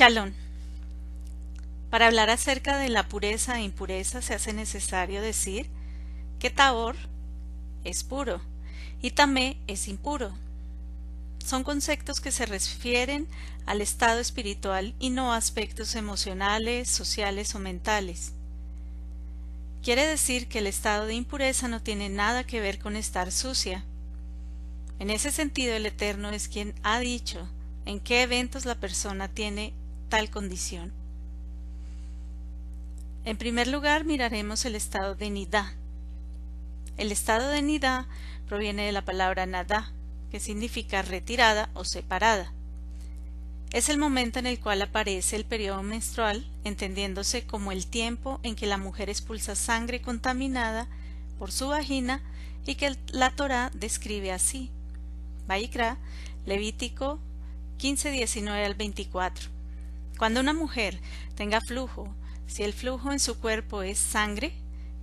Chalón. Para hablar acerca de la pureza e impureza se hace necesario decir que Taor es puro y Tamé es impuro. Son conceptos que se refieren al estado espiritual y no a aspectos emocionales, sociales o mentales. Quiere decir que el estado de impureza no tiene nada que ver con estar sucia. En ese sentido, el Eterno es quien ha dicho en qué eventos la persona tiene tal condición. En primer lugar, miraremos el estado de Nidá. El estado de Nidá proviene de la palabra Nadá, que significa retirada o separada. Es el momento en el cual aparece el periodo menstrual, entendiéndose como el tiempo en que la mujer expulsa sangre contaminada por su vagina y que la Torá describe así. Vaikra, Levítico 15, 19 al 24. Cuando una mujer tenga flujo, si el flujo en su cuerpo es sangre,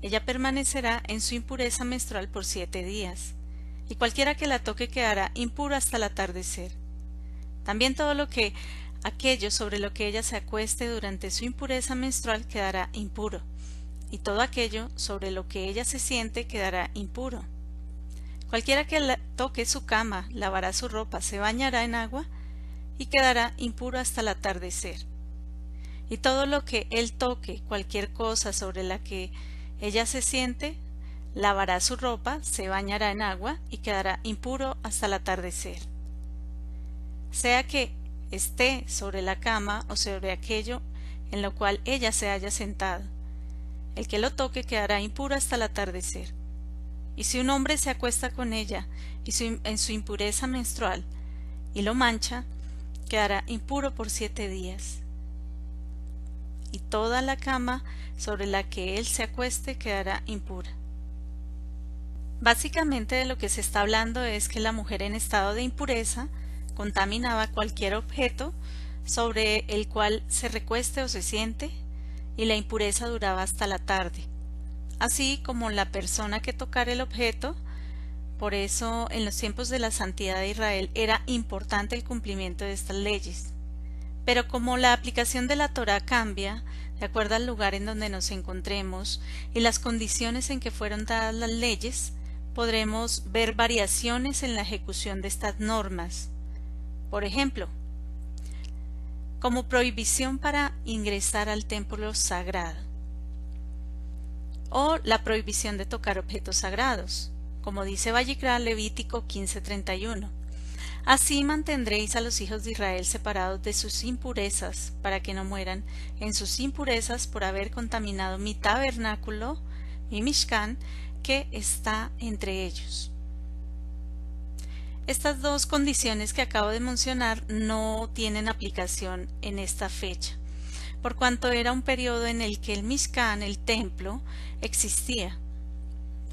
ella permanecerá en su impureza menstrual por siete días, y cualquiera que la toque quedará impuro hasta el atardecer. También todo lo que aquello sobre lo que ella se acueste durante su impureza menstrual quedará impuro, y todo aquello sobre lo que ella se siente quedará impuro. Cualquiera que toque su cama, lavará su ropa, se bañará en agua y quedará impuro hasta el atardecer. Y todo lo que él toque, cualquier cosa sobre la que ella se siente, lavará su ropa, se bañará en agua y quedará impuro hasta el atardecer sea que esté sobre la cama o sobre aquello en lo cual ella se haya sentado. El que lo toque quedará impuro hasta el atardecer. Y si un hombre se acuesta con ella y en su impureza menstrual y lo mancha, quedará impuro por siete días. Y toda la cama sobre la que él se acueste quedará impura. Básicamente de lo que se está hablando es que la mujer en estado de impureza contaminaba cualquier objeto sobre el cual se recueste o se siente, y la impureza duraba hasta la tarde, así como la persona que tocara el objeto. Por eso, en los tiempos de la santidad de Israel era importante el cumplimiento de estas leyes. Pero como la aplicación de la Torah cambia, de acuerdo al lugar en donde nos encontremos y las condiciones en que fueron dadas las leyes, podremos ver variaciones en la ejecución de estas normas. Por ejemplo, como prohibición para ingresar al templo sagrado o la prohibición de tocar objetos sagrados, como dice Vallicra Levítico 15:31. Así mantendréis a los hijos de Israel separados de sus impurezas, para que no mueran en sus impurezas por haber contaminado mi tabernáculo, mi Mishkan, que está entre ellos. Estas dos condiciones que acabo de mencionar no tienen aplicación en esta fecha, por cuanto era un periodo en el que el Mishkan, el templo, existía.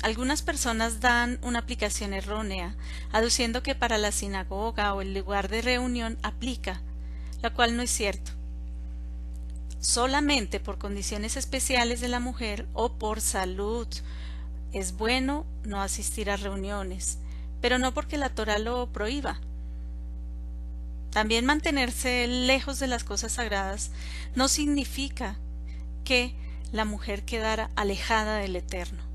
Algunas personas dan una aplicación errónea, aduciendo que para la sinagoga o el lugar de reunión aplica, la cual no es cierto. Solamente por condiciones especiales de la mujer o por salud es bueno no asistir a reuniones, pero no porque la Torah lo prohíba. También mantenerse lejos de las cosas sagradas no significa que la mujer quedara alejada del Eterno.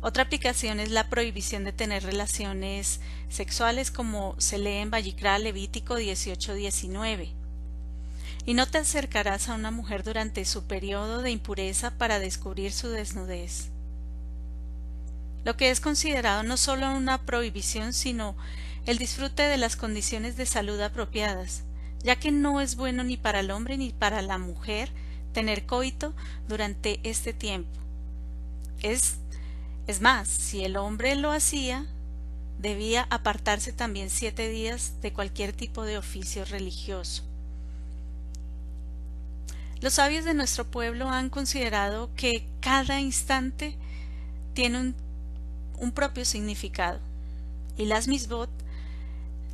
Otra aplicación es la prohibición de tener relaciones sexuales como se lee en Vallicra Levítico 18-19. Y no te acercarás a una mujer durante su periodo de impureza para descubrir su desnudez lo que es considerado no solo una prohibición, sino el disfrute de las condiciones de salud apropiadas, ya que no es bueno ni para el hombre ni para la mujer tener coito durante este tiempo. Es, es más, si el hombre lo hacía, debía apartarse también siete días de cualquier tipo de oficio religioso. Los sabios de nuestro pueblo han considerado que cada instante tiene un propio significado, y las misbot,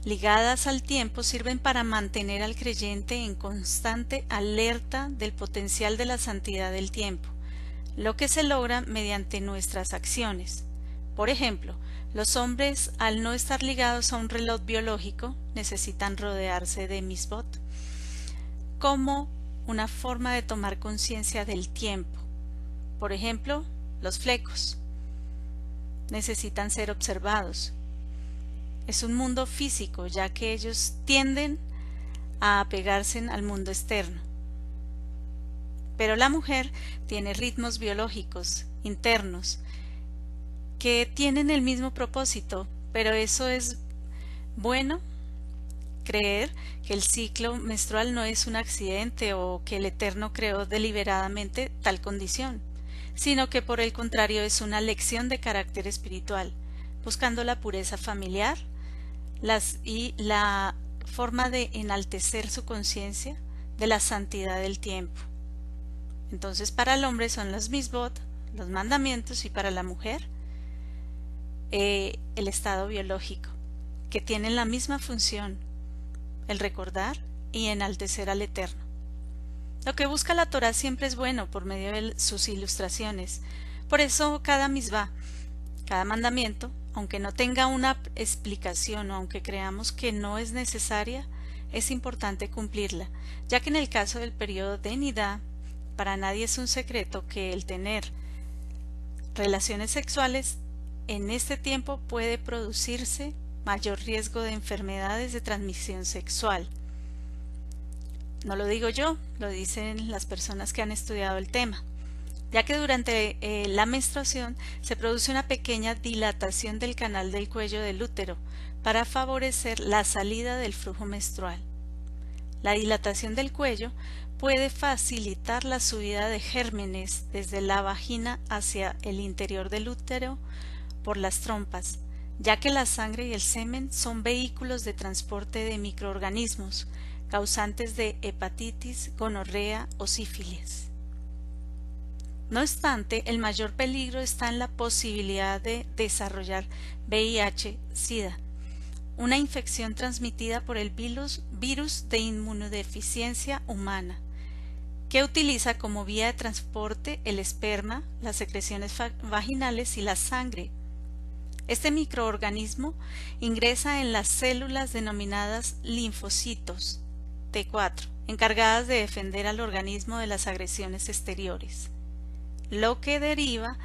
ligadas al tiempo, sirven para mantener al creyente en constante alerta del potencial de la santidad del tiempo, lo que se logra mediante nuestras acciones. Por ejemplo, los hombres, al no estar ligados a un reloj biológico, necesitan rodearse de misbot. como una forma de tomar conciencia del tiempo. Por ejemplo, los flecos necesitan ser observados. Es un mundo físico, ya que ellos tienden a apegarse al mundo externo. Pero la mujer tiene ritmos biológicos internos que tienen el mismo propósito, pero eso es bueno creer que el ciclo menstrual no es un accidente o que el Eterno creó deliberadamente tal condición sino que por el contrario es una lección de carácter espiritual, buscando la pureza familiar las, y la forma de enaltecer su conciencia de la santidad del tiempo. Entonces para el hombre son los misbot, los mandamientos, y para la mujer eh, el estado biológico, que tienen la misma función, el recordar y enaltecer al Eterno. Lo que busca la Torah siempre es bueno por medio de sus ilustraciones. Por eso cada misma, cada mandamiento, aunque no tenga una explicación o aunque creamos que no es necesaria, es importante cumplirla, ya que en el caso del periodo de Nidá, para nadie es un secreto que el tener relaciones sexuales en este tiempo puede producirse mayor riesgo de enfermedades de transmisión sexual. No lo digo yo, lo dicen las personas que han estudiado el tema, ya que durante eh, la menstruación se produce una pequeña dilatación del canal del cuello del útero para favorecer la salida del flujo menstrual. La dilatación del cuello puede facilitar la subida de gérmenes desde la vagina hacia el interior del útero por las trompas, ya que la sangre y el semen son vehículos de transporte de microorganismos, causantes de hepatitis, gonorrea o sífilis. No obstante, el mayor peligro está en la posibilidad de desarrollar VIH-Sida, una infección transmitida por el virus, virus de inmunodeficiencia humana, que utiliza como vía de transporte el esperma, las secreciones vaginales y la sangre. Este microorganismo ingresa en las células denominadas linfocitos, T4, encargadas de defender al organismo de las agresiones exteriores, lo que deriva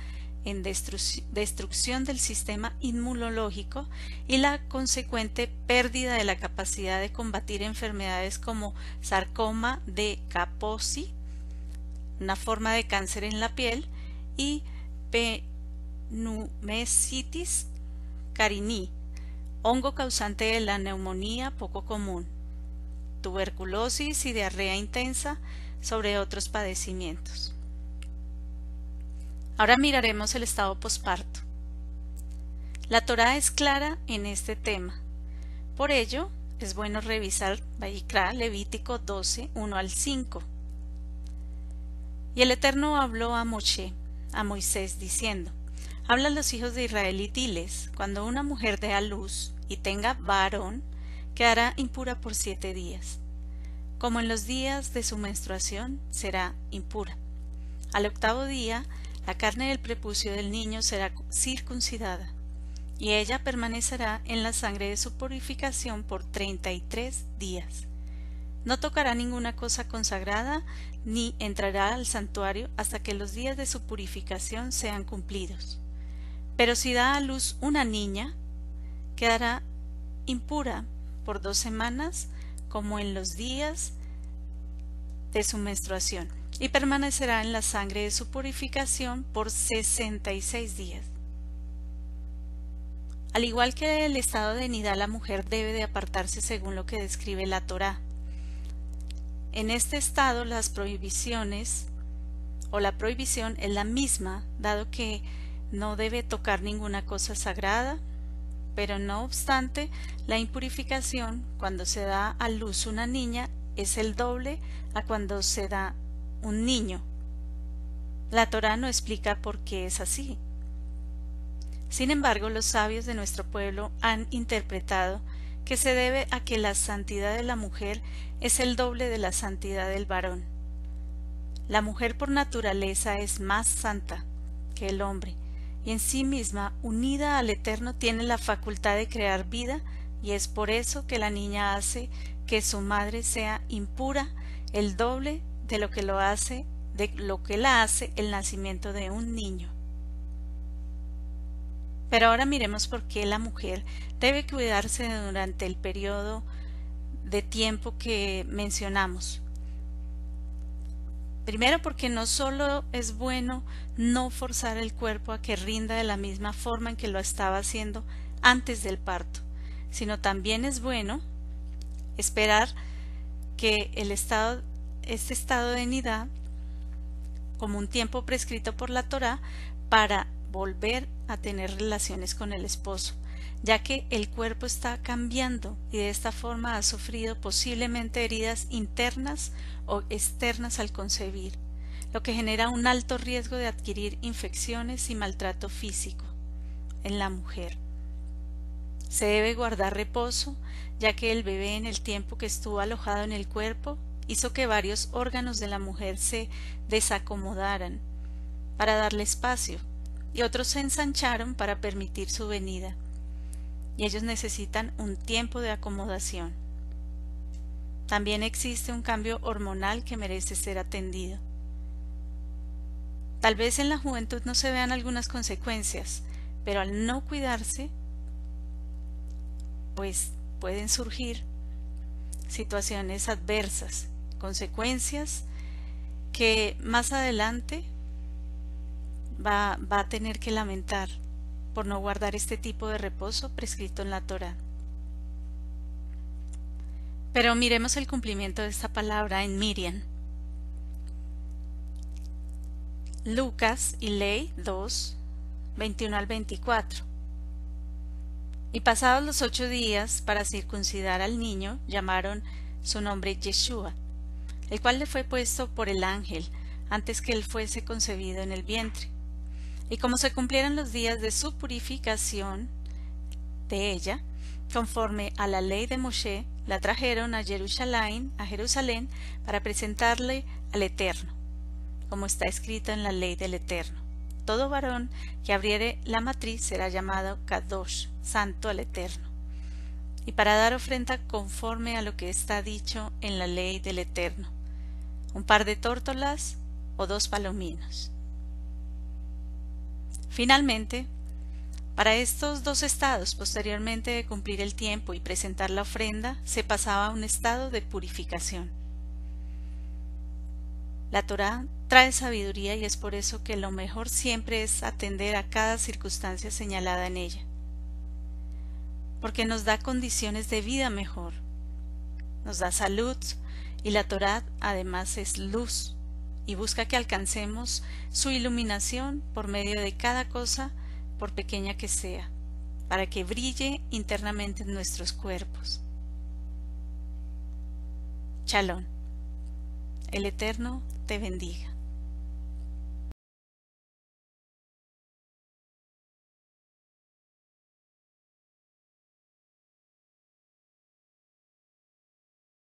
en destrucción del sistema inmunológico y la consecuente pérdida de la capacidad de combatir enfermedades como sarcoma de Kaposi, una forma de cáncer en la piel, y pneumesitis carinii, hongo causante de la neumonía poco común tuberculosis y diarrea intensa, sobre otros padecimientos. Ahora miraremos el estado posparto. La Torá es clara en este tema. Por ello, es bueno revisar Vayikra, Levítico 12, 1 al 5. Y el Eterno habló a Moshe, a Moisés, diciendo, Habla a los hijos de Israel y diles, cuando una mujer dé a luz y tenga varón, quedará impura por siete días. Como en los días de su menstruación, será impura. Al octavo día, la carne del prepucio del niño será circuncidada, y ella permanecerá en la sangre de su purificación por treinta y tres días. No tocará ninguna cosa consagrada, ni entrará al santuario hasta que los días de su purificación sean cumplidos. Pero si da a luz una niña, quedará impura por dos semanas como en los días de su menstruación y permanecerá en la sangre de su purificación por sesenta y seis días. Al igual que el estado de nidad, la mujer debe de apartarse según lo que describe la Torá. En este estado las prohibiciones o la prohibición es la misma, dado que no debe tocar ninguna cosa sagrada, pero no obstante, la impurificación, cuando se da a luz una niña, es el doble a cuando se da un niño. La Torá no explica por qué es así. Sin embargo, los sabios de nuestro pueblo han interpretado que se debe a que la santidad de la mujer es el doble de la santidad del varón. La mujer por naturaleza es más santa que el hombre, y en sí misma, unida al Eterno, tiene la facultad de crear vida, y es por eso que la niña hace que su madre sea impura el doble de lo que lo hace de lo que la hace el nacimiento de un niño. Pero ahora miremos por qué la mujer debe cuidarse durante el periodo de tiempo que mencionamos. Primero porque no solo es bueno no forzar el cuerpo a que rinda de la misma forma en que lo estaba haciendo antes del parto, sino también es bueno esperar que el estado, este estado de nidad, como un tiempo prescrito por la Torah, para volver a tener relaciones con el esposo, ya que el cuerpo está cambiando y de esta forma ha sufrido posiblemente heridas internas o externas al concebir, lo que genera un alto riesgo de adquirir infecciones y maltrato físico en la mujer. Se debe guardar reposo, ya que el bebé en el tiempo que estuvo alojado en el cuerpo hizo que varios órganos de la mujer se desacomodaran para darle espacio y otros se ensancharon para permitir su venida, y ellos necesitan un tiempo de acomodación. También existe un cambio hormonal que merece ser atendido. Tal vez en la juventud no se vean algunas consecuencias, pero al no cuidarse, pues pueden surgir situaciones adversas, consecuencias que más adelante va, va a tener que lamentar por no guardar este tipo de reposo prescrito en la Torah. Pero miremos el cumplimiento de esta palabra en Miriam. Lucas y Ley 2, 21 al 24. Y pasados los ocho días para circuncidar al niño, llamaron su nombre Yeshua, el cual le fue puesto por el ángel antes que él fuese concebido en el vientre. Y como se cumplieran los días de su purificación de ella, conforme a la ley de Moshe, la trajeron a Jerusalén, a Jerusalén, para presentarle al Eterno, como está escrito en la ley del Eterno. Todo varón que abriere la matriz será llamado Kadosh, santo al Eterno. Y para dar ofrenda conforme a lo que está dicho en la ley del Eterno, un par de tórtolas o dos palominos. Finalmente, para estos dos estados, posteriormente de cumplir el tiempo y presentar la ofrenda, se pasaba a un estado de purificación. La Torá trae sabiduría y es por eso que lo mejor siempre es atender a cada circunstancia señalada en ella, porque nos da condiciones de vida mejor, nos da salud y la Torá además es luz y busca que alcancemos su iluminación por medio de cada cosa por pequeña que sea, para que brille internamente en nuestros cuerpos. Chalón. El Eterno te bendiga.